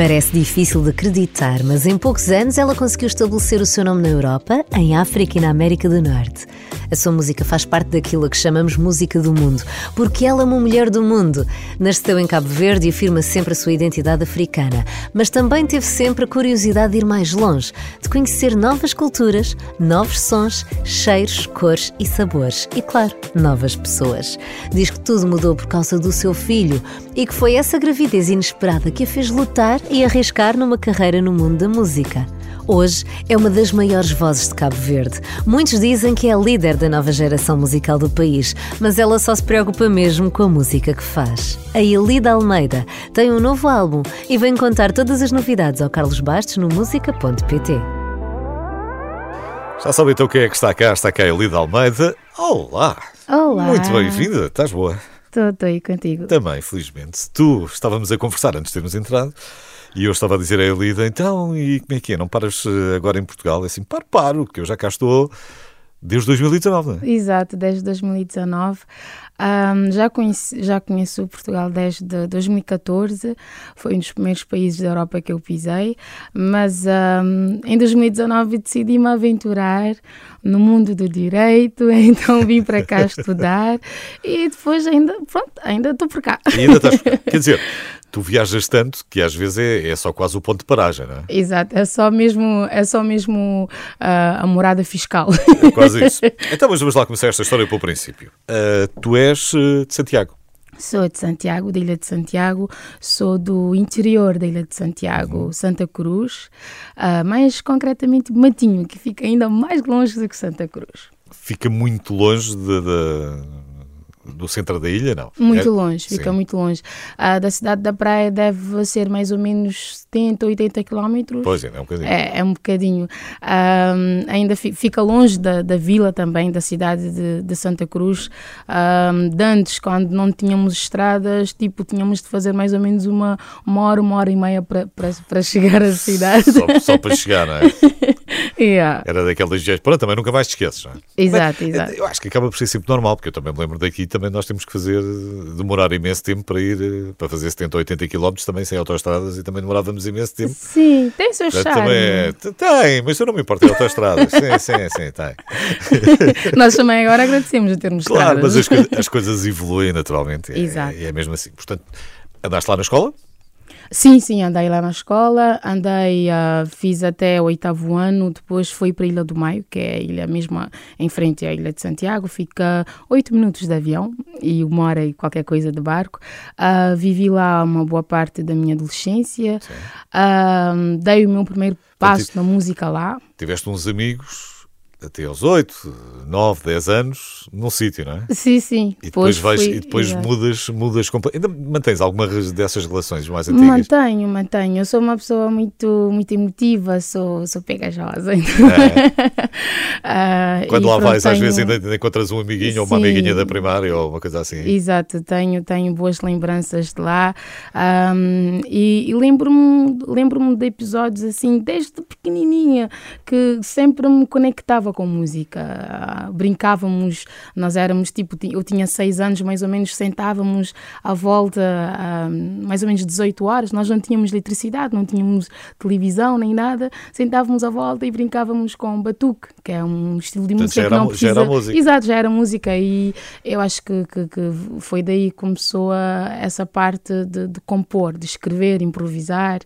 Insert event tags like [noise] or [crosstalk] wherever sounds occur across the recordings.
Parece difícil de acreditar, mas em poucos anos ela conseguiu estabelecer o seu nome na Europa, em África e na América do Norte. A sua música faz parte daquilo que chamamos música do mundo, porque ela é uma mulher do mundo. Nasceu em Cabo Verde e afirma sempre a sua identidade africana, mas também teve sempre a curiosidade de ir mais longe, de conhecer novas culturas, novos sons, cheiros, cores e sabores e, claro, novas pessoas. Diz que tudo mudou por causa do seu filho e que foi essa gravidez inesperada que a fez lutar e arriscar numa carreira no mundo da música. Hoje é uma das maiores vozes de Cabo Verde. Muitos dizem que é a líder da nova geração musical do país, mas ela só se preocupa mesmo com a música que faz. A Elida Almeida tem um novo álbum e vem contar todas as novidades ao Carlos Bastos no música.pt. Já sabe então quem é que está cá? Está cá a Elida Almeida. Olá! Olá! Muito bem-vinda, estás boa? Estou aí contigo. Também, felizmente. Tu estávamos a conversar antes de termos entrado e eu estava a dizer a Elida, então, e como é que é? Não paras eh, agora em Portugal? É assim, paro, paro, que eu já cá estou desde 2019, não é? Exato, desde 2019. Um, já, conheci, já conheço Portugal desde 2014, foi um dos primeiros países da Europa que eu pisei, mas um, em 2019 decidi-me aventurar no mundo do direito, [laughs] então vim para cá [laughs] estudar e depois ainda, pronto, ainda estou por cá. E ainda estás por cá. [laughs] Quer dizer, tu viajas tanto que às vezes é, é, só quase o ponto de paragem, não é? Exato, é só mesmo, é só mesmo uh, a morada fiscal. É quase isso. [laughs] Então, mas vamos lá começar esta história pelo princípio. Uh, tu és uh, de Santiago. Sou de Santiago, da Ilha de Santiago, sou do interior da Ilha de Santiago, uhum. Santa Cruz, mais concretamente Matinho, que fica ainda mais longe do que Santa Cruz. Fica muito longe de, de do centro da ilha, não? Muito é? longe, fica Sim. muito longe. Ah, da cidade da praia deve ser mais ou menos 70, 80 quilómetros. Pois é, é um bocadinho. É, é um bocadinho. Ah, ainda fica longe da, da vila também, da cidade de, de Santa Cruz. Ah, de antes, quando não tínhamos estradas, tipo, tínhamos de fazer mais ou menos uma, uma hora, uma hora e meia para chegar à cidade. Só, só para chegar, não é? [laughs] yeah. Era daquelas dias. Pronto, também nunca mais te esqueces, não é? Exato, Mas, exato. Eu acho que acaba por ser sempre normal, porque eu também me lembro daqui, também nós temos que fazer, demorar imenso tempo para ir, para fazer 70 ou 80 km também sem autoestradas e também demorávamos imenso tempo. Sim, tem seu charme. Também é, tem, mas eu não me importo de autoestradas. [laughs] sim, sim, sim, tem. [laughs] nós também agora agradecemos a termos Claro, estradas. mas as, as, coisas evoluem naturalmente. É, exato. É, é mesmo assim. Portanto, andaste lá na escola? Sim, sim, andei lá na escola, andei, uh, fiz até o oitavo ano, depois fui para a Ilha do Maio, que é a ilha mesma em frente à Ilha de Santiago, fica oito minutos de avião e uma hora e qualquer coisa de barco. Uh, vivi lá uma boa parte da minha adolescência, uh, dei o meu primeiro passo na música lá. Tiveste uns amigos até aos 8, 9, 10 anos num sítio, não é? Sim, sim. E depois, vais, fui, e depois mudas, mudas Ainda mantens alguma dessas relações mais antigas? Mantenho, mantenho. Eu sou uma pessoa muito, muito emotiva, sou, sou pegajosa. [laughs] Então... É. uh, [laughs] Quando lá vais, tenho... às vezes ainda encontras um amiguinho sim. ou uma amiguinha da primária ou uma coisa assim. Exato, tenho, tenho boas lembranças de lá um, e, e lembro-me lembro de episódios assim, desde pequenininha, que sempre me conectava com música, brincávamos, nós éramos tipo, eu tinha seis anos mais ou menos, sentávamos à volta, mais ou menos 18 horas, nós não tínhamos eletricidade, não tínhamos televisão nem nada, sentávamos à volta e brincávamos com batuque, que é um estilo de música que não precisa... Já era música. Exato, já era música e eu acho que, que, que foi daí que começou a, essa parte de, de compor, de escrever, improvisar,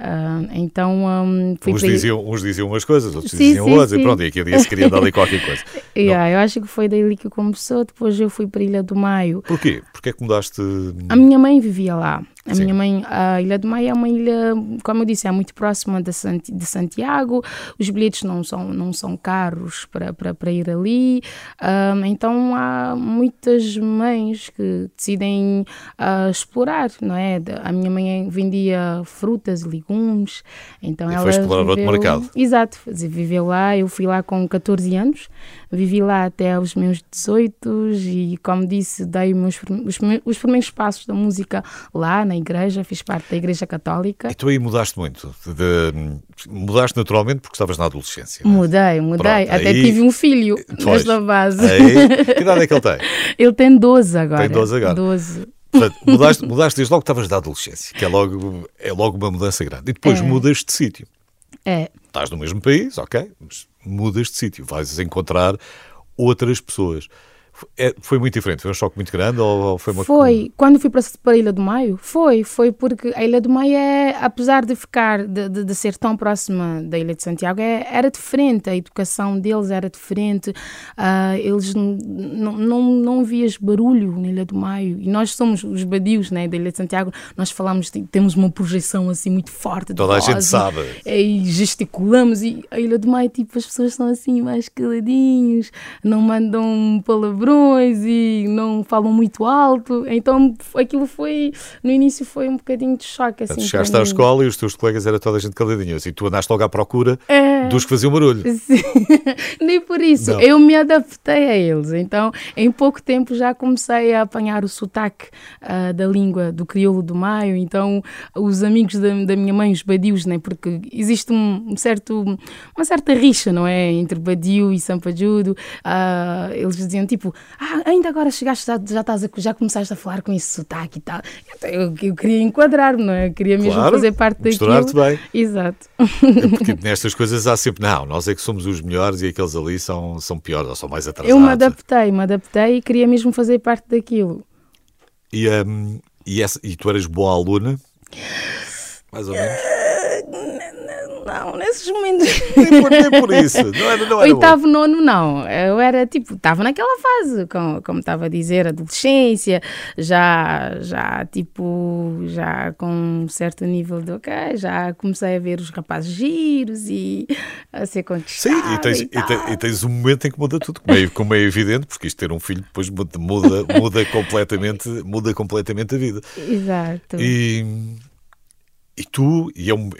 uh, então um, uns, diziam, uns diziam umas coisas, outros sim, diziam sim, outras, sim. e pronto, e aquele dia queria dar ali qualquer coisa. [laughs] yeah, eu acho que foi daí que começou. Depois eu fui para a Ilha do Maio. Porquê? Porquê que mudaste? A minha mãe vivia lá. A Sim. minha mãe, a Ilha do Maio é uma ilha, como eu disse, é muito próxima de, Santiago. Os bilhetes não são, não são caros para, para, para ir ali. Um, então há muitas mães que decidem uh, explorar, não é? A minha mãe vendia frutas e legumes. Então e ela foi explorar viveu, outro mercado. Exato, viveu lá. Eu fui lá com 14 anos. Vivi lá até aos meus 18 e, como disse, dei meus, os, os primeiros passos da música lá na igreja, fiz parte da Igreja Católica. E tu aí mudaste muito? De, mudaste naturalmente porque estavas na adolescência? É? Mudei, mudei. Pronto, Até aí, tive um filho [laughs] pois, nesta base. Aí, que idade é que ele tem? [laughs] Ele tem 12 agora. Tem 12 agora. 12. Portanto, [laughs] mudaste, mudaste desde logo que estavas da adolescência, que é logo, é logo uma mudança grande. E depois É. mudas de sítio. É, Estás no mesmo país, ok, mas mudas de sítio, vais encontrar outras pessoas. É- foi muito diferente, foi um choque muito grande ou, ou foi uma Foi, quando fui para, para a Ilha do Maio, foi, foi porque a Ilha do Maio é, apesar de ficar, de, de, de ser tão próxima da Ilha de Santiago, é, era diferente, a educação deles era diferente, ah, eles não, não, não vias barulho na Ilha do Maio, e nós somos os badios né, da Ilha de Santiago, nós falamos, temos uma projeção assim muito forte Toda a gente voz, sabe. e, e gesticulamos, e a Ilha do Maio, tipo, as pessoas são assim mais caladinhos, não mandam palavrões e não falam muito alto. Então aquilo foi, no início foi um bocadinho de choque. Assim, Chegaste à escola e os teus colegas era toda a gente caladinha. E tu andaste logo à procura É. dos que faziam barulho. [laughs] Sim. Nem por isso. Não. Eu me adaptei a eles. Então, em pouco tempo já comecei a apanhar o sotaque ah, da língua do crioulo do Maio. Então, os amigos da, da minha mãe, os badios, né? Porque existe um, um certo, uma certa rixa, não é? Entre badio e sampajudo. Ah, eles diziam tipo, ah, ainda agora chegaste, já, já, estás a, já começaste a falar com esse sotaque e tal. Eu, eu queria enquadrar-me, não é? Eu queria mesmo Claro, fazer parte daquilo. misturar-te bem. Exato. Porque nestas coisas há sempre, não, nós é que somos os melhores e aqueles ali são, são piores ou são mais atrasados. Eu me adaptei, me adaptei e queria mesmo fazer parte daquilo. E, hum, e, essa- e tu eras boa aluna? Mais ou menos? Não, nesses momentos. nem, por, nem por isso. Não era, não era Oitavo, nono, não. Eu era tipo, estava naquela fase, como, como estava a dizer, adolescência, já, já tipo, já com um certo nível de ok, já comecei a ver os rapazes giros e a ser Sim, conquistada. e tens, e e, te- tal. e tens um momento em que muda tudo, como é, como é evidente, porque isto ter um filho depois muda, muda, completamente, muda completamente a vida. Exato. E, e tu, e é um,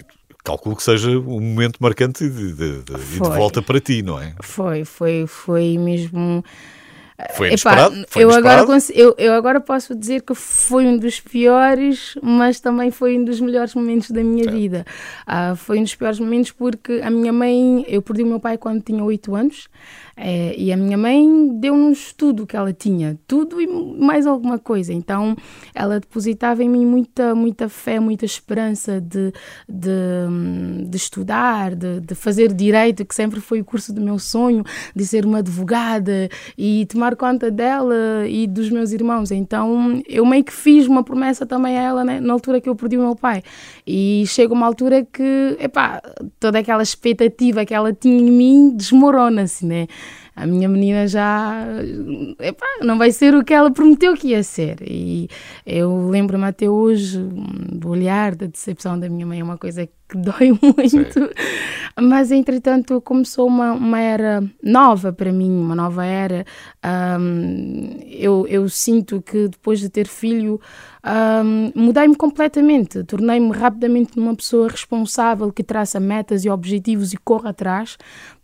calculo que seja um momento marcante e de, de- de- de volta para ti, não é? Foi, foi, foi mesmo. Foi Epá, inesperado? Foi eu, agora, inesperado? cons- eu, eu agora posso dizer que foi um dos piores, mas também foi um dos melhores momentos da minha vida. Ah, foi um dos piores momentos porque a minha mãe, eu perdi o meu pai quando tinha 8 anos, eh, e a minha mãe deu-nos tudo que ela tinha, tudo e mais alguma coisa. Então ela depositava em mim muita, muita fé, muita esperança de, de, de estudar, de, de fazer direito, que sempre foi o curso do meu sonho, de ser uma advogada e tomar conta dela e dos meus irmãos. Então eu meio que fiz uma promessa também a ela né, na altura que eu perdi o meu pai. E chega uma altura que, epá, toda aquela expectativa que ela tinha em mim desmorona-se, né? A minha menina já epá, não vai ser o que ela prometeu que ia ser. E eu lembro-me até hoje hum, do olhar, da decepção da minha mãe, é uma coisa que [laughs] dói muito. Mas, entretanto, começou uma, uma era nova para mim, uma nova era. Hum, eu, eu sinto que depois de ter filho, hum, mudei-me completamente. Tornei-me rapidamente uma pessoa responsável que traça metas e objetivos e corre atrás,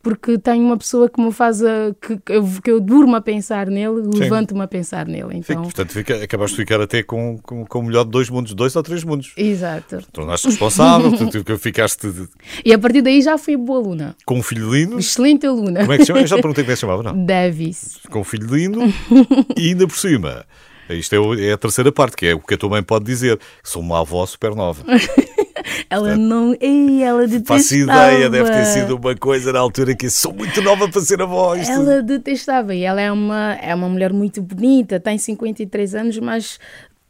porque tenho uma pessoa que me faz a, que, que eu, que eu durmo a pensar nele, levanto-me a pensar nele. Então, portanto, fica, acabaste de ficar até com, com, com o melhor de dois mundos, dois ou três mundos. exato. Tornaste responsável, tu, tu ficaste de- E a partir daí já fui boa aluna. com um filho lindo. Excelente aluna. Como é que se chama? Eu já te perguntei como é que se chamava, não? [laughs] Davis. Com um filho lindo [laughs] e ainda por cima. Isto é, é a terceira parte, que é o que a tua mãe pode dizer. Sou uma avó super nova. [laughs] Ela não. Ei, ela detestava. Faço ideia, deve ter sido uma coisa na altura que sou muito nova para ser avó. Isto... Ela detestava. E ela é uma, é uma mulher muito bonita, tem 53 anos, mas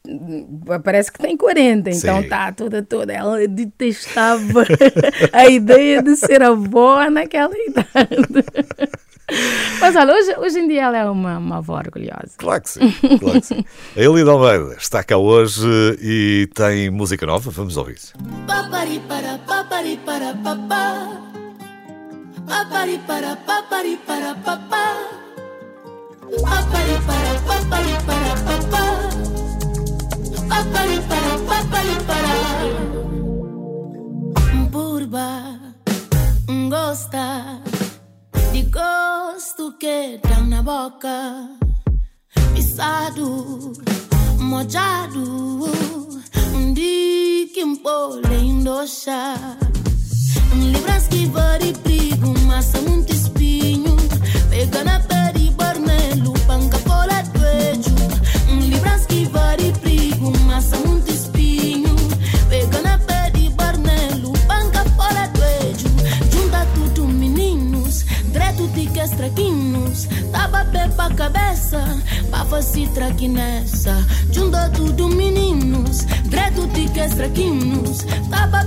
hum, parece que tem 40, então Sim. está toda, toda. Ela detestava [laughs] a ideia de ser avó naquela idade. [laughs] Mas olha, hoje, hoje em dia ela é uma, uma avó orgulhosa. Claro que sim, claro que sim. [laughs] A Elida Almeida está cá hoje e tem música nova. Vamos ouvir. Papari para papari para papá. Papari para papari para papá. Papari para papari para papá. Papari para papari para. Burba, gosta de gosto que dá na boca. Pisado, mojado, um dia que um pole endoxa. Libras que vari brigo, massa muito espinho. Pega na pele nessa. Junta tudo meninos, dreto tique traquinos. Tapa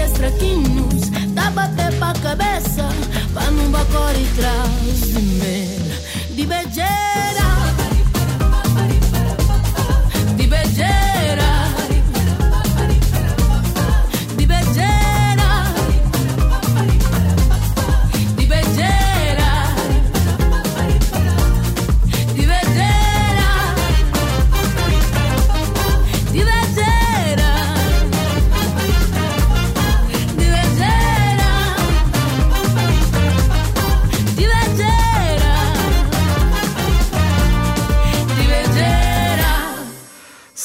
dias fraquinhos, dá bater pra cabeça, pra num bacor e traz de mer, de beijeira.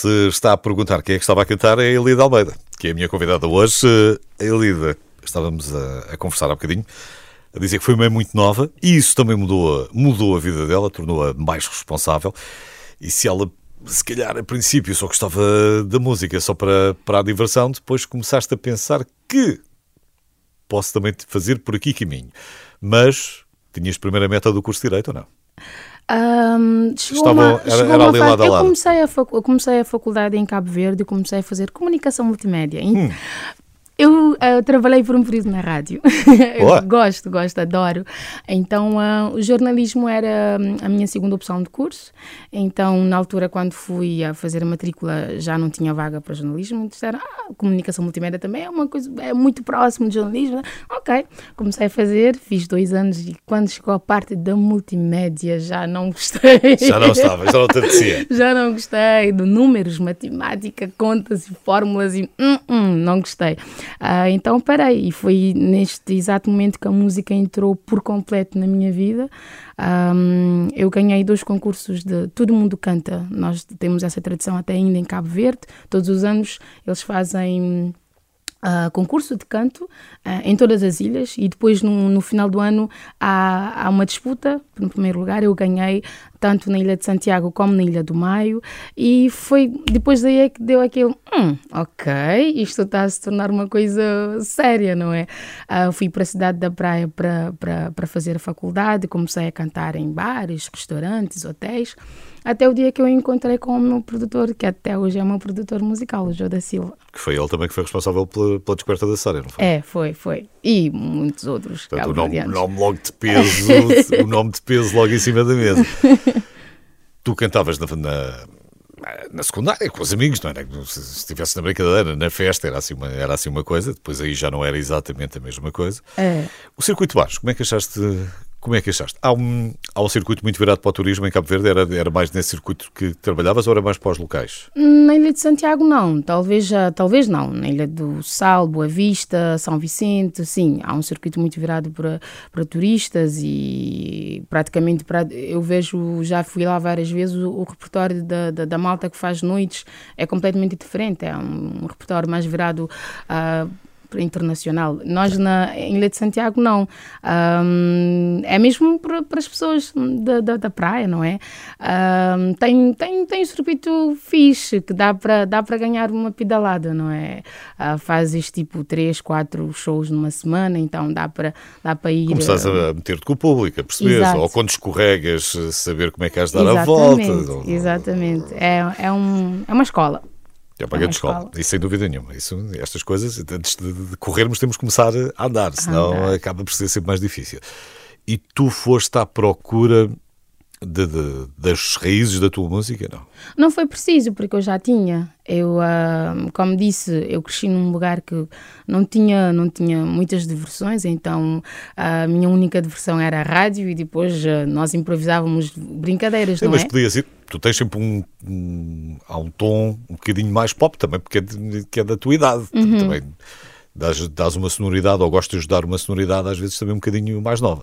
Se está a perguntar quem é que estava a cantar, é a Elida Almeida, que é a minha convidada hoje. A Elida, estávamos a, a conversar há bocadinho, a dizer que foi uma muito nova e isso também mudou, mudou a vida dela, tornou-a mais responsável. E se ela, se calhar, a princípio só gostava da música só para, para a diversão, depois começaste a pensar que posso também fazer por aqui caminho. Mas tinhas primeira meta do curso de Direito ou não? Ahm, chegou Estavam- uma, era- chegou era uma ali lado eu lado. comecei a, eu comecei a faculdade em Cabo Verde e comecei a fazer comunicação multimédia. Hum. Eu ah, trabalhei por um período na rádio. [laughs] Eu gosto, gosto, adoro. Então, ah, o jornalismo era hum, a minha segunda opção de curso. Então, na altura, quando fui a fazer a matrícula, já não tinha vaga para jornalismo. Disseram, ah, comunicação multimédia também é uma coisa, é muito próximo de jornalismo. Ok, comecei a fazer, fiz dois anos e quando chegou a parte da multimédia, já não gostei. Já não estava, já não te apetecia. [laughs] Já não gostei de números, matemática, contas e fórmulas e hum, hum, não gostei. Ah, então parei e foi neste exato momento que a música entrou por completo na minha vida. Ahm, eu ganhei dois concursos de Todo Mundo Canta. Nós temos essa tradição até ainda em Cabo Verde. Todos os anos eles fazem ah, concurso de canto ah, em todas as ilhas e depois no, no final do ano há, há uma disputa. No primeiro lugar eu ganhei tanto na Ilha de Santiago como na Ilha do Maio e foi depois daí é que deu aquele hum, ok, isto está a se tornar uma coisa séria, não é? Ah, fui para a cidade da Praia para, para, para fazer a faculdade, comecei a cantar em bares, restaurantes, hotéis, até o dia que eu encontrei com o meu produtor, que até hoje é o meu produtor musical, o João da Silva. Que foi ele também que foi responsável pela, pela descoberta da Sara, não foi? É, foi, foi. E muitos outros. Portanto, o nome, nome logo de peso, [laughs] o nome de peso logo em cima da mesa. tu cantavas na, na, na secundária com os amigos, não era? Se estivesse na brincadeira, na festa, era assim, uma, era assim uma coisa, depois aí já não era exatamente a mesma coisa. É. O circuito baixo, como é que achaste? Como é que achaste? Há um, há um circuito muito virado para o turismo em Cabo Verde, era, era mais nesse circuito que trabalhavas ou era mais para os locais? Na Ilha de Santiago, não. Talvez, talvez não. Na Ilha do Sal, Boa Vista, São Vicente, sim. Há um circuito muito virado para, para turistas e praticamente para, eu vejo, já fui lá várias vezes, o, o repertório da, da, da malta que faz noites é completamente diferente. É um, um repertório mais virado a internacional. Nós na em Ilha de Santiago não. Ahm, é mesmo para, para as pessoas da, da, da praia, não é? Ahm, tem, tem, tem um circuito fixe que dá para dá para ganhar uma pedalada, não é? Ah, fazes tipo três, quatro shows numa semana, então dá para dá para ir. Começaste ah, a meter-te com o público, a perceber, ou quando escorregas, saber como é que has de dar a volta. Exatamente, exatamente. É, é, um, é uma escola. É grande É uma escola, isso sem dúvida nenhuma. Isso, estas coisas, antes de, de corrermos, temos que começar a andar, senão andar. acaba por ser sempre mais difícil. E tu foste à procura de, de, das raízes da tua música, não? Não foi preciso, porque eu já tinha. Eu, uh, como disse, eu cresci num lugar que não tinha, não tinha muitas diversões, então a minha única diversão era a rádio e depois uh, nós improvisávamos brincadeiras, não mas é? podia ser, tu tens sempre um, um, há um tom um bocadinho mais pop também, porque é, de, que é da tua idade. Uhum. Também dás, dás uma sonoridade, ou gostas de dar uma sonoridade, às vezes também um bocadinho mais nova.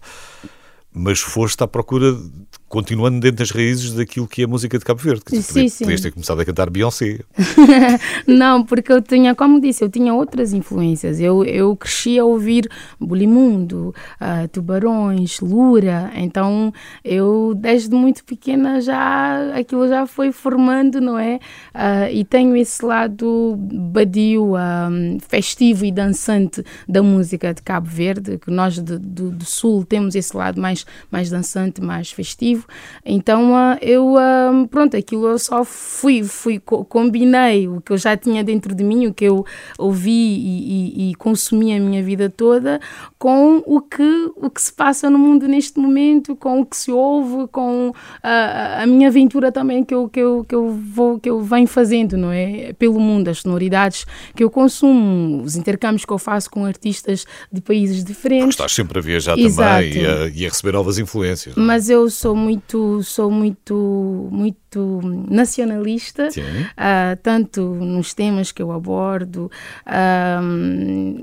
Mas foste à procura, de- continuando dentro das raízes daquilo que é a música de Cabo Verde. Dizer, Sim, podia- sim. Podias ter começado a cantar Beyoncé. [laughs] Não, porque eu tinha, como disse, eu tinha outras influências. Eu, eu cresci a ouvir Bulimundo, ah, Tubarões, Lura. Então, eu desde muito pequena já aquilo já foi formando, não é? Ah, e tenho esse lado badio, ah, festivo e dançante da música de Cabo Verde, que nós de- do, do Sul temos esse lado mais, mais dançante, mais festivo. Então, ah, eu, ah, pronto, aquilo eu só fui, fui co- combinei o que eu já tinha dentro de mim, o que eu ouvi e, e, e consumi a minha vida toda, com o que, o que se passa no mundo neste momento, com o que se ouve, com a, a minha aventura também que eu, que, eu, que, eu vou, que eu venho fazendo, não é? Pelo mundo, as sonoridades que eu consumo, os intercâmbios que eu faço com artistas de países Porque diferentes. estás sempre a viajar Exato. também e a, e a receber novas influências. é? Mas eu sou muito, sou muito, muito nacionalista, ah, tanto nos temas que eu abordo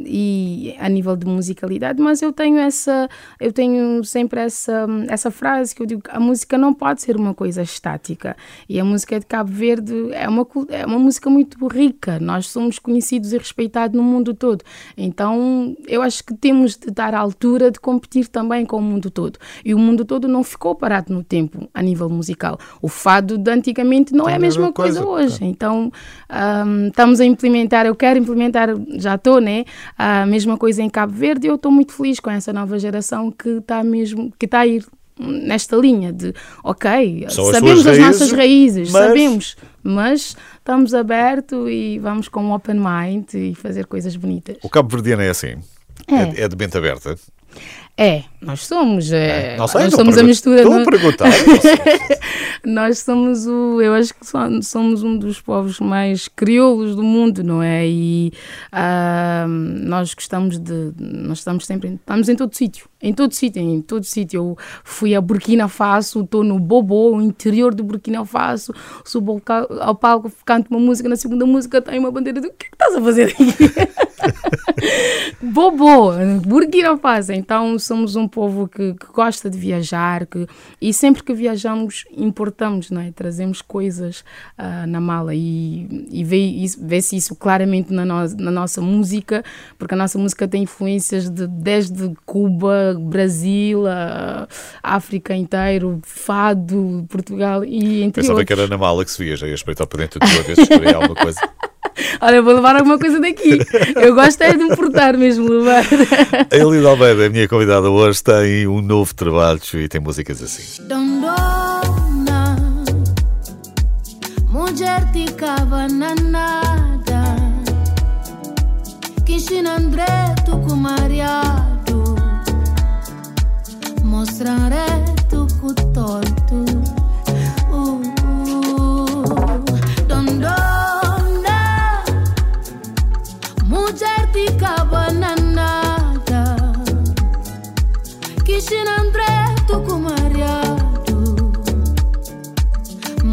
e a nível de musicalidade, mas eu tenho essa, eu tenho sempre essa, essa frase que eu digo, a música não pode ser uma coisa estática. E a música de Cabo Verde é uma, é uma música muito rica, nós somos conhecidos e respeitados no mundo todo, então eu acho que temos de dar à altura de competir também com o mundo todo. E o mundo todo não ficou parado no tempo a nível musical, o fado de antigamente não é a mesma coisa, coisa, hoje, então ahm, estamos a implementar, eu quero implementar, já estou, né? A mesma coisa em Cabo Verde e eu estou muito feliz com essa nova geração que está mesmo, que está a ir nesta linha de, ok, São as sabemos suas as nossas raízes, raízes, mas- sabemos, mas estamos abertos e vamos com um open mind e fazer coisas bonitas. O Cabo Verdeano é assim. É. É, de mente aberta. É, nós somos, é, Não sei, nós não somos a mistura. Estou no- a perguntar. não. [laughs] Nós somos o, eu acho que so- somos um dos povos mais crioulos do mundo, não é? E ah, nós gostamos de, nós estamos sempre, em- estamos em todo sítio, em todo sítio, em todo sítio. Eu fui a Burkina Faso, estou no Bobo, o interior do Burkina Faso, subo ao, palco, canto uma música, na segunda música tem uma bandeira, de, o que é que estás a fazer aqui? [laughs] Bobo, Burkina Faso. Então somos um povo que, que gosta de viajar que, e sempre que viajamos importamos, não é? Trazemos coisas ah, na mala e, e vê isso- vê-se isso claramente na, no- na nossa música, porque a nossa música tem influências de, desde Cuba, Brasil, a África inteiro, Fado, Portugal e entre Pensava que outros. era na mala que se via, já ia espreitar para dentro de vez, escolher alguma coisa. [laughs] Olha, vou levar alguma coisa daqui. Eu gosto é de importar mesmo, levar. A Elida Almeida, a minha convidada hoje, tem um novo trabalho e tem músicas assim. Dondona, mulher de nada. Kishina André, tu com mariado. Mostraré tu com torto.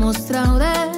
Mostraré tu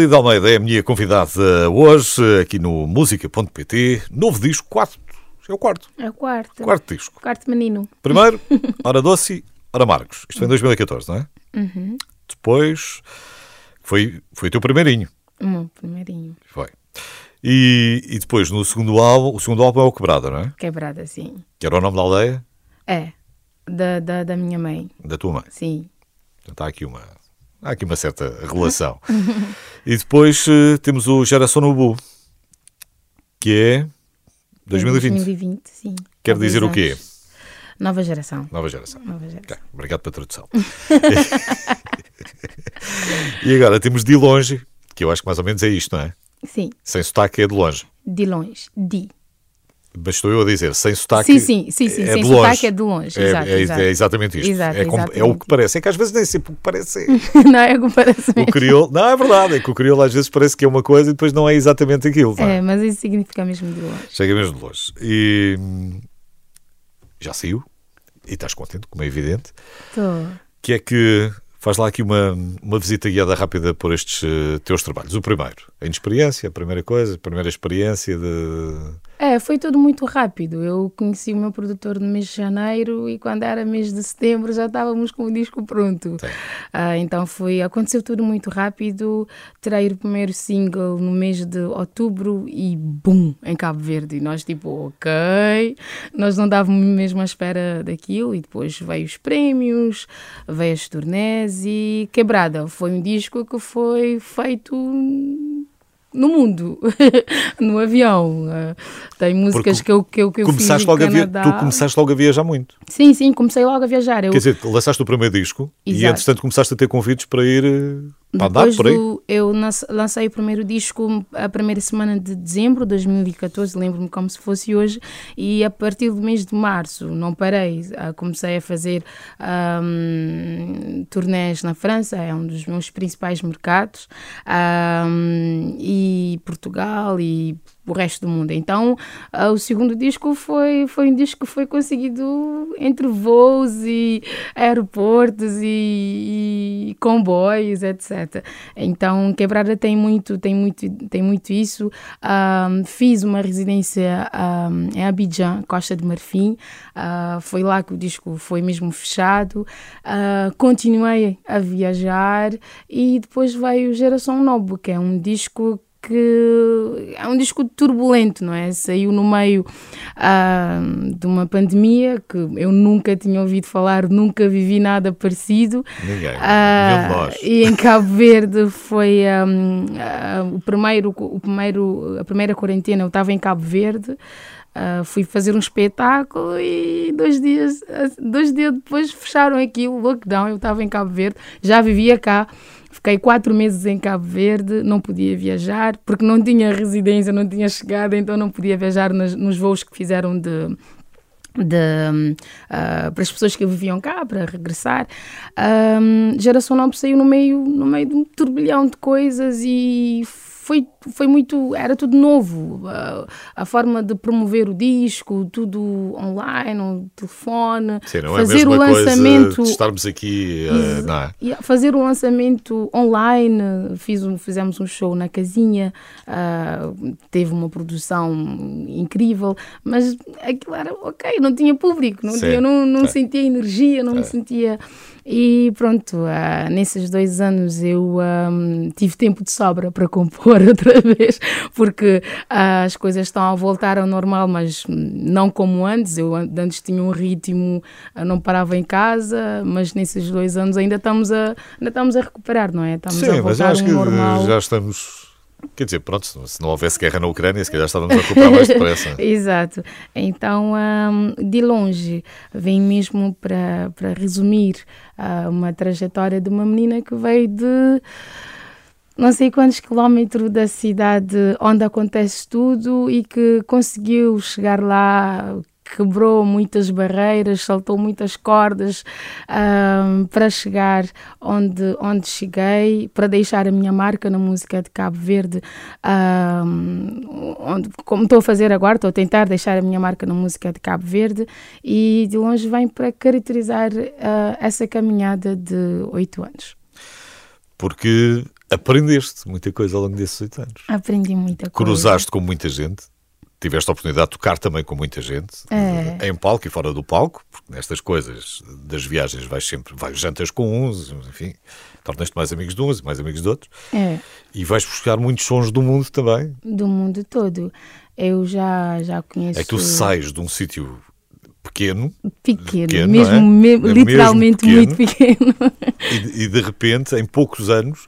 A Elida Almeida é a minha convidada hoje, aqui no música.pt. Novo disco, quarto. É o quarto. É o quarto. Quarto disco. Quarto menino. Primeiro, [laughs] Hora Doce, Hora Marcos. Isto foi em 2014, não é? Uhum. Depois, foi, foi o teu primeirinho. O meu primeirinho. Foi. E, e depois, no segundo álbum, o segundo álbum é o Quebrada, não é? Quebrada, sim. Que era o nome da aldeia É. Da, da, da minha mãe. da tua mãe. Sim. Portanto, há aqui uma, há aqui uma certa relação. [laughs] e depois eh, temos o Geração Nubu, que é 2020. 2020, sim. Quer Há dizer o quê? Nova geração. Nova geração. Nova geração. Ok, Obrigado pela tradução. [laughs] e agora temos De Longe, que eu acho que mais ou menos é isto, não é? Sim. Sem sotaque é de longe. De longe. De. Mas estou eu a dizer, sem sotaque. Sim, sim, sim, sim. é Sem de longe. sotaque é de longe. É, Exato, é- exato. é exatamente isto. Exato, é, como- é o exatamente. que parece. É que às vezes nem sempre [laughs] o que parece é. Não é comparação. O crioulo. Não, é verdade. É que o crioulo às vezes parece que é uma coisa e depois não é exatamente aquilo. não é? É, mas isso significa mesmo de longe. Chega mesmo de longe. E hum, já saiu. E estás contente, como é evidente. Estou. Que é que faz lá aqui uma, uma visita guiada rápida por estes eh, teus trabalhos. O primeiro, a inexperiência, a primeira coisa, a primeira experiência de. É, foi tudo muito rápido. Eu conheci o meu produtor no mês de janeiro e quando era mês de setembro já estávamos com o disco pronto. Ah, então foi, aconteceu tudo muito rápido. Terei o primeiro single no mês de outubro e bum, em Cabo Verde. E nós tipo, ok, nós não dávamos mesmo à espera daquilo e depois veio os prémios, veio as turnés e Quebrada. Foi um disco que foi feito no mundo, [laughs] no avião. Ah, tem músicas Porque que eu, que eu, que eu fiz Começaste logo a via... Tu começaste logo a viajar muito. Sim, sim, comecei logo a viajar. Eu, Quer dizer, lançaste o primeiro disco e, Exato. entretanto, começaste a ter convites para ir andar Depois do, eu lancei o primeiro disco a primeira semana de dezembro de 2014, lembro-me como se fosse hoje, e a partir do mês de março não parei, ah, comecei a fazer turnés na França, é um dos meus principais mercados, ahm, e Portugal e o resto do mundo. Então, ah, o segundo disco foi, foi um disco que foi conseguido entre voos e aeroportos e, e comboios, etc. Então, Quebrada tem muito, tem muito, tem muito isso. Ahm, fiz uma residência ahm, em Abidjan, Costa de Marfim. Ah, foi lá que o disco foi mesmo fechado. Ah, continuei a viajar e depois veio Geração Novo, que é um disco que é um disco turbulento, não é? Saiu no meio ah, de uma pandemia que eu nunca tinha ouvido falar, nunca vivi nada parecido. Ninguém. Nós. e em Cabo Verde foi hum, ah, o primeiro, o primeiro, a primeira quarentena. Eu estava em Cabo Verde, ah, fui fazer um espetáculo e dois dias, dois dias depois fecharam aquilo, lockdown. Eu estava em Cabo Verde, já vivia cá. Fiquei quatro meses em Cabo Verde, não podia viajar, porque não tinha residência, não tinha chegada, então não podia viajar nos, nos voos que fizeram de, de, ah, para as pessoas que viviam cá, para regressar. Hum, Geração Nova saiu no meio, no meio de um turbilhão de coisas e foi, foi muito, era tudo novo. A, a forma de promover o disco, tudo online, o telefone, Sim, não fazer é o lançamento. estarmos aqui, não é? Fazer o lançamento online, fiz um, fizemos um show na casinha, ah, teve uma produção incrível, mas aquilo era ok, não tinha público, não, tinha, não, não sim. sentia energia, não me sentia. E pronto, ah, nesses dois anos eu ahm, tive tempo de sobra para compor [laughs] outra vez, porque ah, as coisas estão a voltar ao normal, mas não como antes. Eu an- antes tinha um ritmo, ah, não parava em casa, mas nesses dois anos ainda estamos a, ainda estamos a recuperar, não é? Estamos a Sim, mas eu voltar acho ao que normal. já estamos. Quer dizer, pronto, se não- se não houvesse guerra na Ucrânia, se calhar estávamos a recuperar mais depressa. [laughs] Exato. Então, ahm, de longe, vem mesmo para para resumir ah, uma trajetória de uma menina que veio de não sei quantos quilómetros da cidade onde acontece tudo e que conseguiu chegar lá, quebrou muitas barreiras, saltou muitas cordas ahm, para chegar onde, onde cheguei, para deixar a minha marca na música de Cabo Verde, ahm, onde, como estou a fazer agora, estou a tentar deixar a minha marca na música de Cabo Verde e de longe vem para caracterizar ah, essa caminhada de oito anos. Porque aprendeste muita coisa ao longo desses oito anos. Aprendi muita coisa. Cruzaste com muita gente, tiveste a oportunidade de tocar também com muita gente, É. em palco e fora do palco, porque nestas coisas das viagens vais sempre, vais jantas com uns, enfim, tornas-te mais amigos de uns e mais amigos de outros, É. e vais buscar muitos sons do mundo também. do mundo todo. Eu já, já conheço. É que tu sais de um sítio pequeno pequeno, pequeno, mesmo, é? me- É mesmo literalmente pequeno. muito pequeno. e, e de repente, em poucos anos,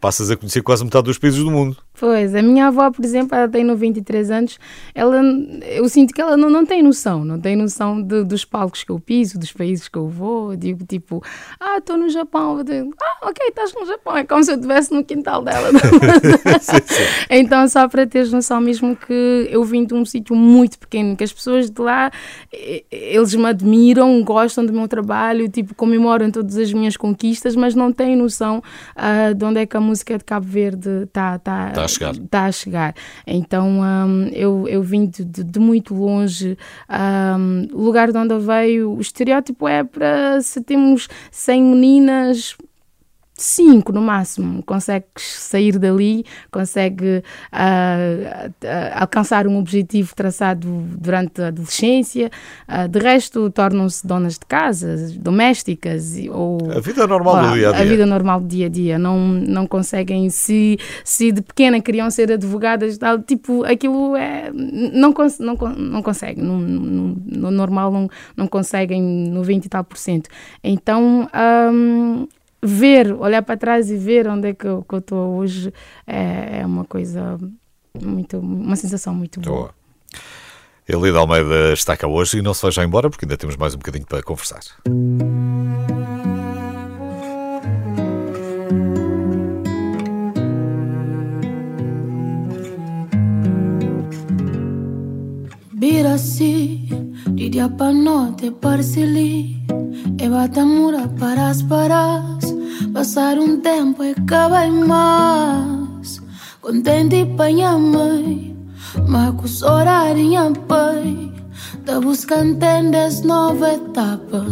passas a conhecer quase metade dos países do mundo. Pois, a minha avó, por exemplo, ela tem 93 anos, ela, eu sinto que ela não, não tem noção, não tem noção de- dos palcos que eu piso, dos países que eu vou. Digo tipo, ah, estou no Japão. Digo, ah, ok, estás no Japão. É como se eu estivesse no quintal dela. [laughs] então, só para teres noção mesmo que eu vim de um sítio muito pequeno, que as pessoas de lá, eles me admiram, gostam do meu trabalho, tipo, comemoram todas as minhas conquistas, mas não têm noção ah, de onde é que a música de Cabo Verde está tá, Tá chegar. tá a chegar. Então, hum, eu, eu vim de, de- de muito longe. hum, o lugar de onde eu veio, o estereótipo é para se temos 100 meninas, cinco no máximo, consegues sair dali, consegue ah, ah, alcançar um objetivo traçado durante a adolescência. Ah, de resto, tornam-se donas de casa, domésticas ou A vida normal do Pá, dia a dia. A vida normal do dia a dia. Não, não conseguem, se, se de pequena queriam ser advogadas, tal, tipo, aquilo é. Não, cons, não, não conseguem. No, no, no normal não, não conseguem no 20 e tal por cento. Então. hum, ver, olhar para trás e ver onde é que eu estou hoje é, é uma coisa muito, uma sensação muito boa. Boa. Elida Almeida está cá hoje e não se vai já embora porque ainda temos mais um bocadinho para conversar. Birasi, di dia pa noite parceli E batamura para as paras Passar um tempo e acaba em mais Contente pa minha mãe Mas com os horários em pai Da busca entendes nova etapa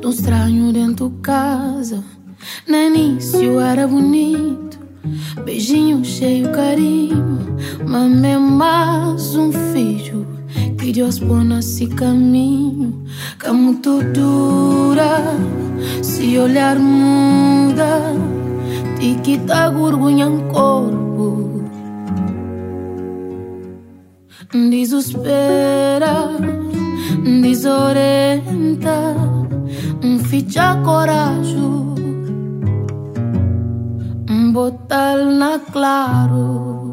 De estranho dentro de casa No início era bonito. Beijinho cheio carinho Mas mais um filho Que Deus põe nesse caminho Que é muito dura Se olhar muda Te quita vergonha em corpo. Desespera Desorienta Ficha coragem botar na claro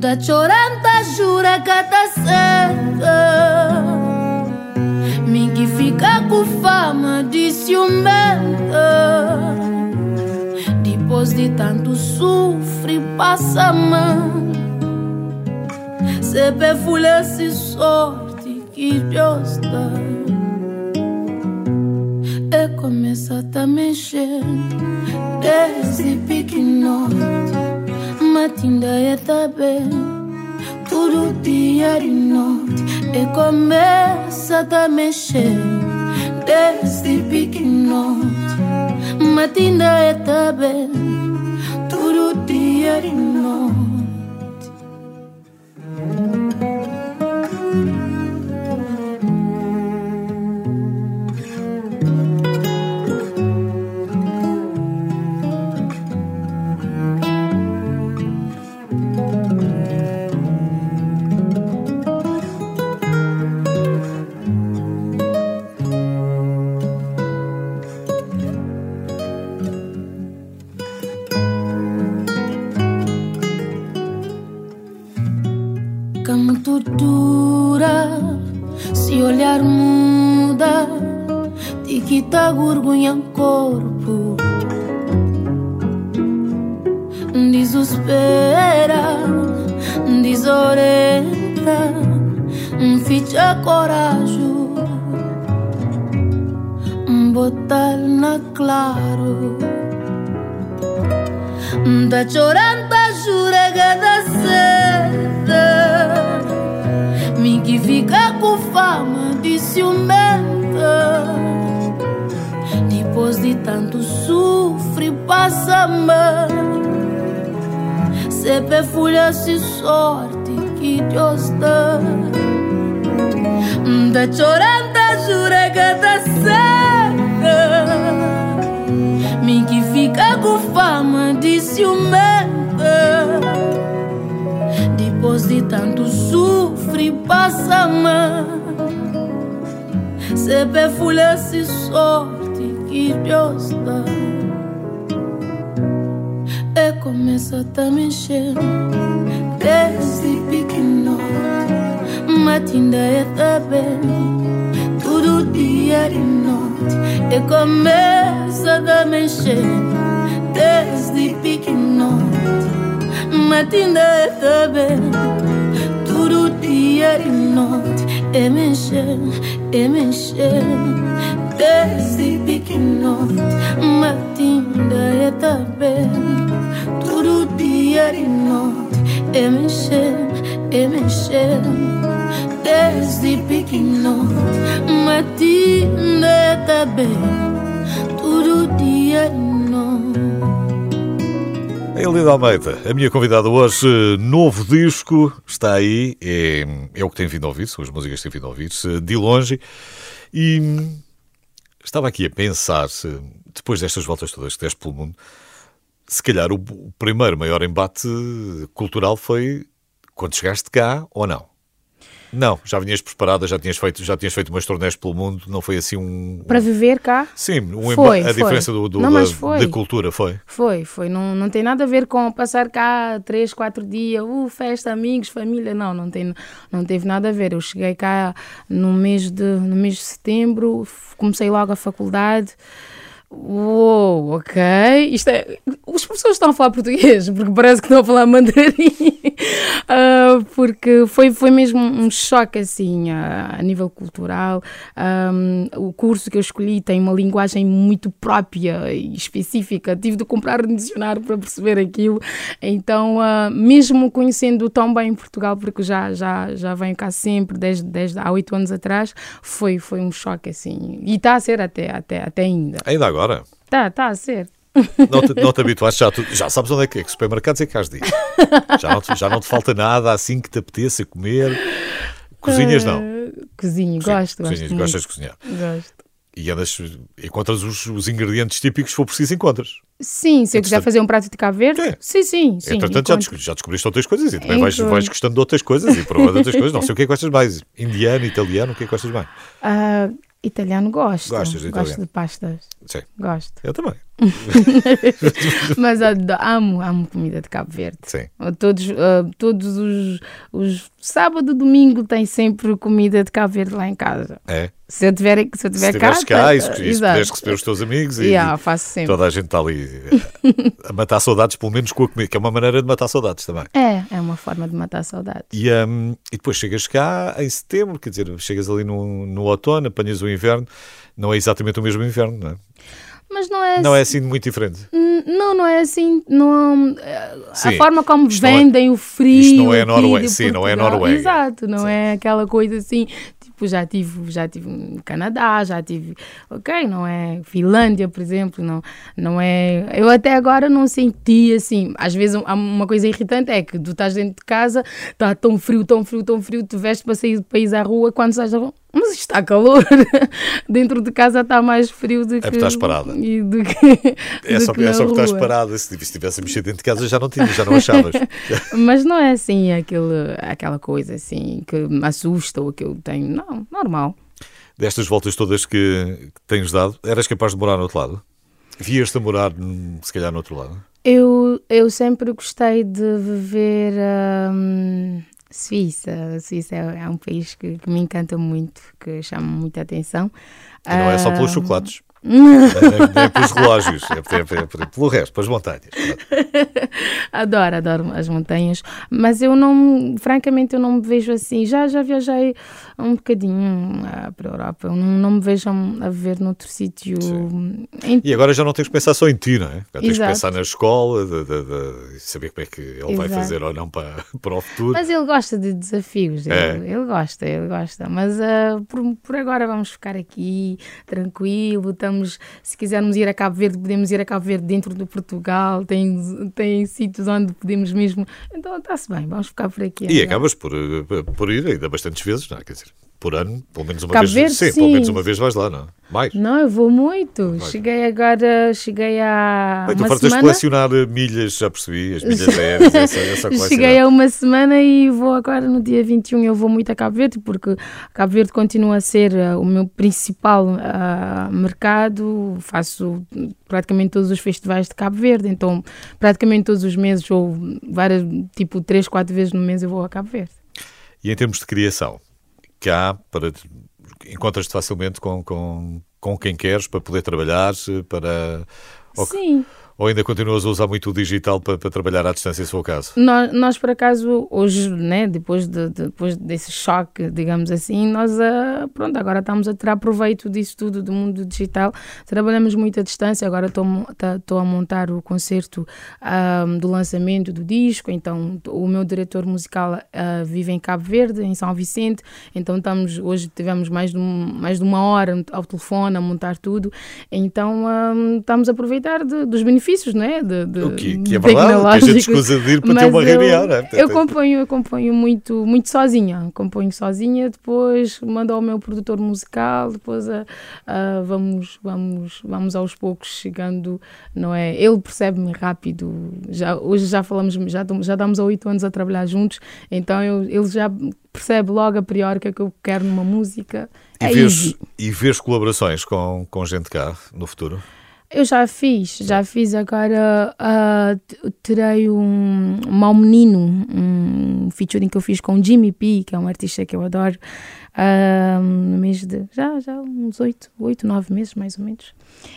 Tá chorando, tá jura que tá certa Me que fica com fama de ciumenta Depois de tanto sofrer, passa mal Sempre fulece sorte que Deus dá E começa a mexer desde pequenote. Matinda é também tudo dia e noite. E começa a mexer desde pequenote. Matinda é também tudo dia ficha coragem, botar na claro. Da chorando, jura que dá certo. Me que fica com fama de ciumenta. Depois de tanto sofrer, passa mal. Sempre folha se sorte que Deus dá. Da chorando, que dá certo. Me que fica com fama de ciumenta. Depois de tanto sofrer, passa mal. Se sorte que Deus dá. E começa a mexer desde pequeno. Matinda também, todo dia e noite. E começa a mexer desde pequeno. Matinda também, todo dia e noite. E mexer, e mexer desde pequeno. Matinda também, todo dia e noite. E mexer, e mexer Matinda é também, todo dia. A Elida Almeida, a minha convidada hoje, novo disco, está aí, é, é o que tem vindo a ouvir, são as músicas tem vindo a ouvir, de longe. E estava aqui a pensar, depois destas voltas todas que deste pelo mundo, se calhar o primeiro maior embate cultural foi quando chegaste cá ou não? Não, já vinhas preparada, já tinhas feito, já tinhas feito umas turnés pelo mundo, não foi assim um. Para viver cá? Sim, um Foi, a foi. diferença do, do- Não, da, da cultura foi. Foi, foi. Não, não tem nada a ver com passar cá três, quatro dias, uh, festa, amigos, família. Não, não, tem, não teve nada a ver. Eu cheguei cá no mês de, no mês de setembro, comecei logo a faculdade. Uou, ok. Isto é, os professores estão a falar português, porque parece que estão a falar mandarim. [laughs] Ah, porque foi, foi mesmo um choque, assim, a, a nível cultural. Ahm, o curso que eu escolhi tem uma linguagem muito própria e específica. Tive de comprar um dicionário para perceber aquilo. Então, ah, mesmo conhecendo tão bem Portugal, porque já, já, já venho cá sempre, desde, desde há oito anos atrás, foi, foi um choque, assim. E está a ser até, até, até ainda. Ainda agora. Está, tá a ser. Não te, não te habituaste, já, tu- já sabes onde é que é, que supermercados é que has de ir. Já não, te, já não te falta nada assim que te apeteça comer. Cozinhas não. Ah, Cozinho, Sim, gosto, cozinhas, gosto. gostas de cozinhar. Gosto. E andas, encontras os, os ingredientes típicos, se for preciso, encontras. Sim, se eu quiser fazer um prato de Cabo Verde, É. sim, sim. sim Entretanto, já, encontro. desco- já descobriste outras coisas e também vais, vais gostando de outras coisas e provando outras coisas. Não sei o que é que gostas mais. Indiano, italiano, o que é que gostas mais? Ah, italiano gosto. Gostas de Gosto italiano? de pastas. Sim, Gosto. eu também. [laughs] Mas ado- amo, amo comida de Cabo Verde. Sim. Todos, ah, todos os, os sábado, domingo tem sempre comida de Cabo Verde lá em casa. É. Se eu tiver, se eu Se tiver estiveres cá, cá tá- e se, e se puderes receber os teus amigos e, Yeah, faço sempre. toda a gente está ali [laughs] a matar saudades, pelo menos com a comida, que é uma maneira de matar saudades também. É, é uma forma de matar saudades. E, hum, e depois chegas cá em setembro, quer dizer, chegas ali no, no outono, apanhas o inverno, não é exatamente o mesmo inverno, não é? Mas não é Não é assim muito diferente. Não, não é assim. Não, eh, a Sim. forma como Isto não é- vendem o frio. isto não é aqui Noruega, sim, não é. Noruega. Exato, não é aquela coisa assim. Tipo, já tive, já tive no Canadá, já tive. Ok, não é Finlândia, por exemplo. Não, não é. Eu até agora não senti assim. Às vezes uma coisa irritante é que tu estás dentro de casa, está tão frio, tão frio, tão frio, tu vestes para sair do país à rua, quando sais da rua. Mas isto está calor. [laughs] Dentro de casa está mais frio do que. porque estás parada. E do que, É do só, que é só que estás parada. Se estivesse a mexer dentro de casa já não tinhas, já não achavas. [laughs] Mas não é assim aquele, aquela coisa assim que me assusta ou que eu tenho. Não, normal. Destas voltas todas que, que tens dado, eras capaz de morar no outro lado? Vias-te a morar, hum, se calhar, no outro lado? Eu, eu sempre gostei de viver hum, Suíça. A Suíça é, é um país que, que me encanta muito, que chama muita atenção. E não é só pelos Ah, chocolates. Nem, nem pelos relógios, é, é- é- é pelo resto, pelas montanhas. Adoro, adoro as montanhas, mas eu não, francamente, eu não me vejo assim. Já, já viajei um bocadinho ah, para a Europa, eu não, não me vejo a, a viver noutro sítio. Em- E agora já não tens que pensar só em ti, não é? Já tens que pensar na escola, de, de- de- saber como é que ele vai Exato. fazer ou não para, para o futuro. Mas ele gosta de desafios, É. ele, ele gosta, ele gosta. Mas ah, por, por agora vamos ficar aqui tranquilo. Estamos, se quisermos ir a Cabo Verde, podemos ir a Cabo Verde dentro do Portugal. Tem, tem sítios onde podemos mesmo. Então está-se bem, vamos ficar por aqui. E agora. acabas por, eh, por ir ainda bastantes vezes, não é? Quer dizer, por ano, pelo menos uma Cabo vez. Verde, sim, sim. pelo menos uma vez vais lá, não é? Mais. Não, eu vou muito. Cheguei agora, cheguei há Bem, tu fartas semana. colecionar eh, milhas, já percebi, as milhas aéreas, [laughs] essa, essa. Cheguei há uma semana e vou agora no dia 21. Eu vou muito a Cabo Verde porque Cabo Verde continua a ser ah, o meu principal ah, mercado. Faço praticamente todos os festivais de Cabo Verde, então praticamente todos os meses ou várias, tipo três, quatro vezes no mês eu vou a Cabo Verde. E em termos de criação, cá para encontras-te facilmente com, com, com quem queres para poder trabalhar, para ou, Sim. Ou ainda continuas a usar muito o digital para, para trabalhar à distância, se for o caso. Nós, nós, por acaso, hoje, né, depois, de, depois desse choque, digamos assim, nós, ah, pronto, agora estamos a tirar proveito disso tudo, do mundo digital. Trabalhamos muito à distância, agora estou a montar o concerto ah, do lançamento do disco, então o meu diretor musical ah, vive em Cabo Verde, em São Vicente, então estamos, hoje tivemos mais de, um- mais de uma hora ao telefone a montar tudo, então estamos a aproveitar de- dos benefícios, não é? De, de, O que, que é verdade, que a gente escusa de ir para ter uma eu- reunião, não é? Eu componho, eu componho muito, muito sozinha. Componho sozinha, depois mando ao meu produtor musical, depois vamos, vamos, vamos aos poucos chegando, não é? Ele percebe-me rápido. Já, hoje já falamos, já, já damos há oito anos a trabalhar juntos, então eu, ele já percebe logo a priori o que é que eu quero numa música. E É vês, easy. e vês colaborações com, com gente cá no futuro? Eu já fiz, já fiz agora. ah, t- terei um, mau menino, um featuring que eu fiz com o Jimmy P, que é um artista que eu adoro, ah, no mês de. Já, já, uns oito, oito, nove meses mais ou menos.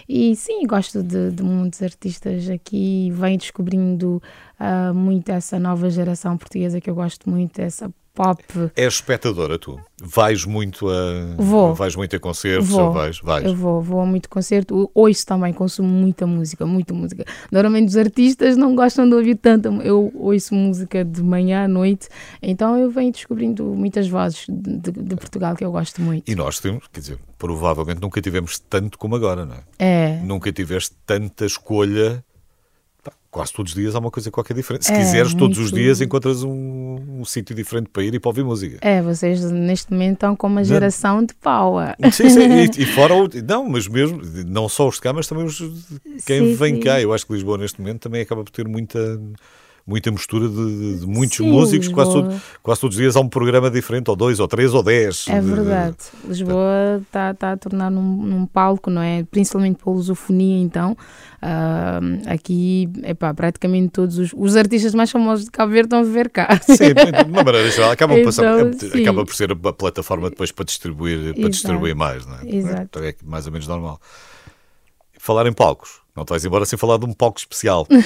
E sim, gosto de, de muitos artistas aqui, venho descobrindo ah, muito essa nova geração portuguesa que eu gosto muito, essa pop. És espectadora, tu? Vais muito a. Vou. Vais muito a concertos? Vou. ou Vais, vais. Eu vou, vou a muito concerto. Ouço também, consumo muita música, muita música. Normalmente os artistas não gostam de ouvir tanta. Eu ouço música de manhã à noite, então eu venho descobrindo muitas vozes de, de- de Portugal que eu gosto muito. E nós temos, quer dizer, provavelmente nunca tivemos tanto como agora, não é? É, Nunca tiveste tanta escolha. Quase todos os dias há uma coisa qualquer diferente. Se É, quiseres, todos os dias encontras um, um sítio diferente para ir e para ouvir música. é, vocês neste momento estão com uma geração de power. Sim, sim, e, [laughs] e fora o, não, mas mesmo, não só os de cá, mas também os de quem Sim, vem sim. cá. Eu acho que Lisboa neste momento também acaba por ter muita muita mistura de, de muitos Sim, músicos, quase, todo- quase todos os dias há um programa diferente, ou dois, ou três, ou dez. É de- de- verdade. Lisboa está tá a tornar num, num palco, não é? Principalmente pela lusofonia, então. Ah, aqui, epá, praticamente todos os, os artistas mais famosos de Cabo Verde estão a viver cá. Sim, de uma maneira geral, acaba, por passar- Então, acaba por ser a plataforma depois para distribuir, para Exato. distribuir mais, não é? Exato. É mais ou menos normal. Falar em palcos, não vais embora sem falar de um palco especial. [laughs]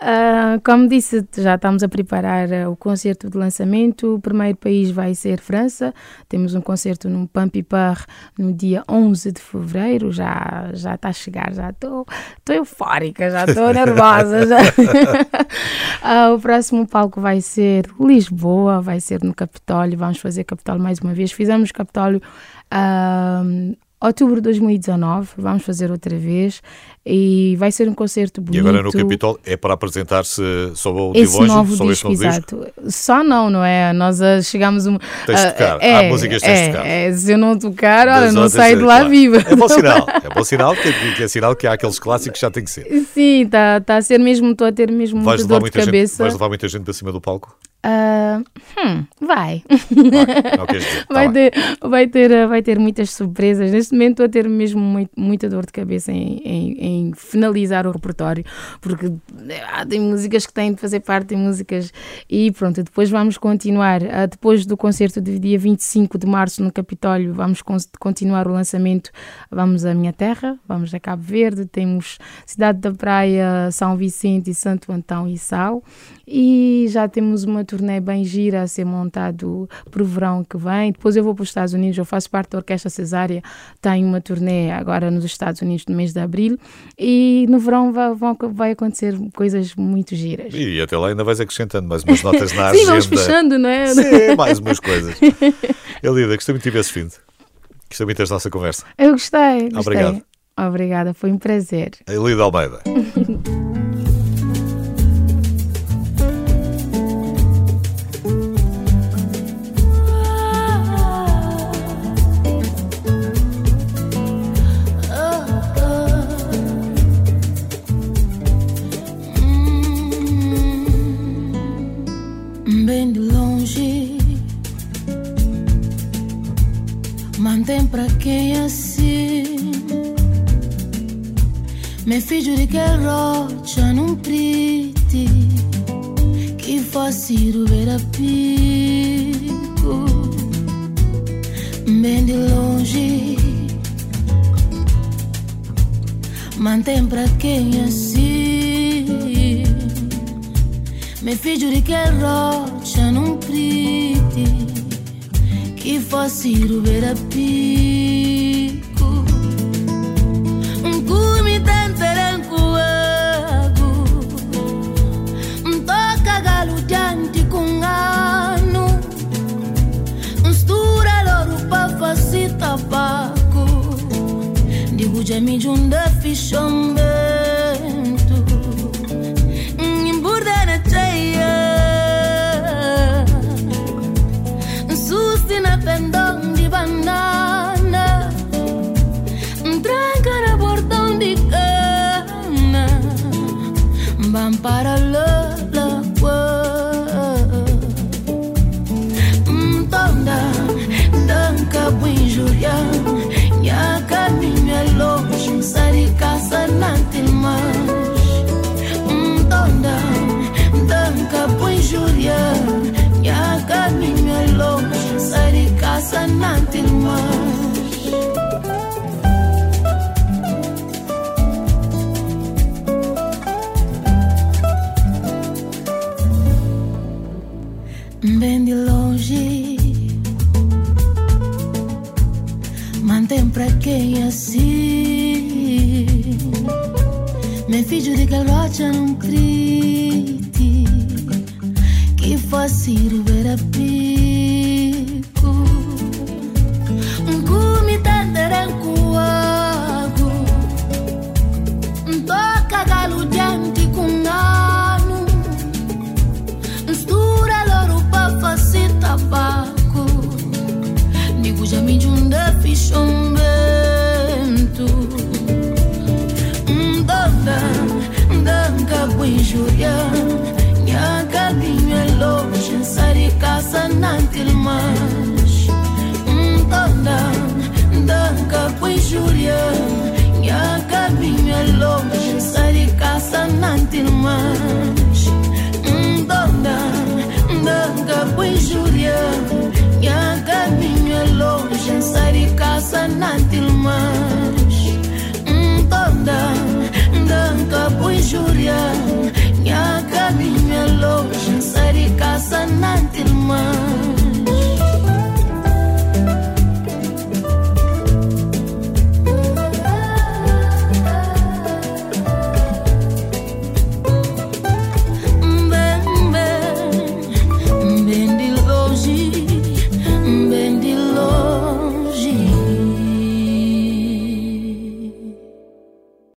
Ah, como disse, já estamos a preparar ah, o concerto de lançamento. O primeiro país vai ser França. Temos um concerto no Pampipar no dia 11 de fevereiro. Já já está a chegar, já estou eufórica, já estou [laughs] nervosa. já. [laughs] Ah, o próximo palco vai ser Lisboa, vai ser no Capitólio. Vamos fazer Capitólio mais uma vez. Fizemos Capitólio. ah, Outubro de 2019, vamos fazer outra vez e vai ser um concerto E bonito. agora no Capitólio é para apresentar-se sob o Esse longe, novo sob disco, este novo disco. exato. Só não, não é? Nós ah, chegamos um. Tens de ah, tocar. é, Há músicas que tens de é, tocar. é, se eu não tocar, olha, não saio de lá claro. viva. É bom sinal, [laughs] é bom sinal que, é sinal que há aqueles clássicos que já tem que ser. Sim, está tá a ser mesmo, estou a ter mesmo Vais muita dor de muita gente, cabeça. vais levar muita gente para cima do palco? Ah, hum, vai. Vai, dizer. [laughs] Tá Vai ter, vai, ter, ah, vai ter muitas surpresas. Neste momento estou a ter mesmo muito- muita dor de cabeça em, em- em finalizar o repertório, porque ah, tem músicas que têm de fazer parte, tem músicas. E pronto, depois vamos continuar. ah, depois do concerto do dia 25 de março no Capitólio, vamos con- continuar o lançamento. Vamos à minha terra, vamos a Cabo Verde, temos Cidade da Praia, São Vicente, e Santo Antão e Sal. E já temos uma turnê bem gira a ser montado para o verão que vem. Depois eu vou para os Estados Unidos, eu faço parte da Orquestra Cesária, tenho uma turnê agora nos Estados Unidos no mês de abril. E no verão vai, vão- vai acontecer coisas muito giras. E até lá ainda vais acrescentando mais umas notas na [laughs] Sim, agenda. vamos fechando, não é? Sim, mais umas coisas. [laughs] Elida, gostei muito de tivesse vindo. Gostei muito desta nossa conversa. Eu gostei, gostei. Obrigado. Obrigada, foi um prazer. Elida Almeida. [laughs] Me filho de que rocha num prite que fácil ver a pico. Bem de longe, mantém pra quem é assim. Filho de que rocha num prite que fácil ver digo já me junda de calocha não crite Que fácil ver a pico. Um cume tanderanco água. Um toca galo diante com ano Mistura loro pa fazer tabaco. Digo já me fichomento Um danda, lágrimas Tanda, danca com injúria E a caminho é longe Saricaça nantilmas Tanda, danca com injúria E a caminho é longe Saricaça nantilmas Tanda, danca com injúria E a caminho é longe Saricaça nantilmas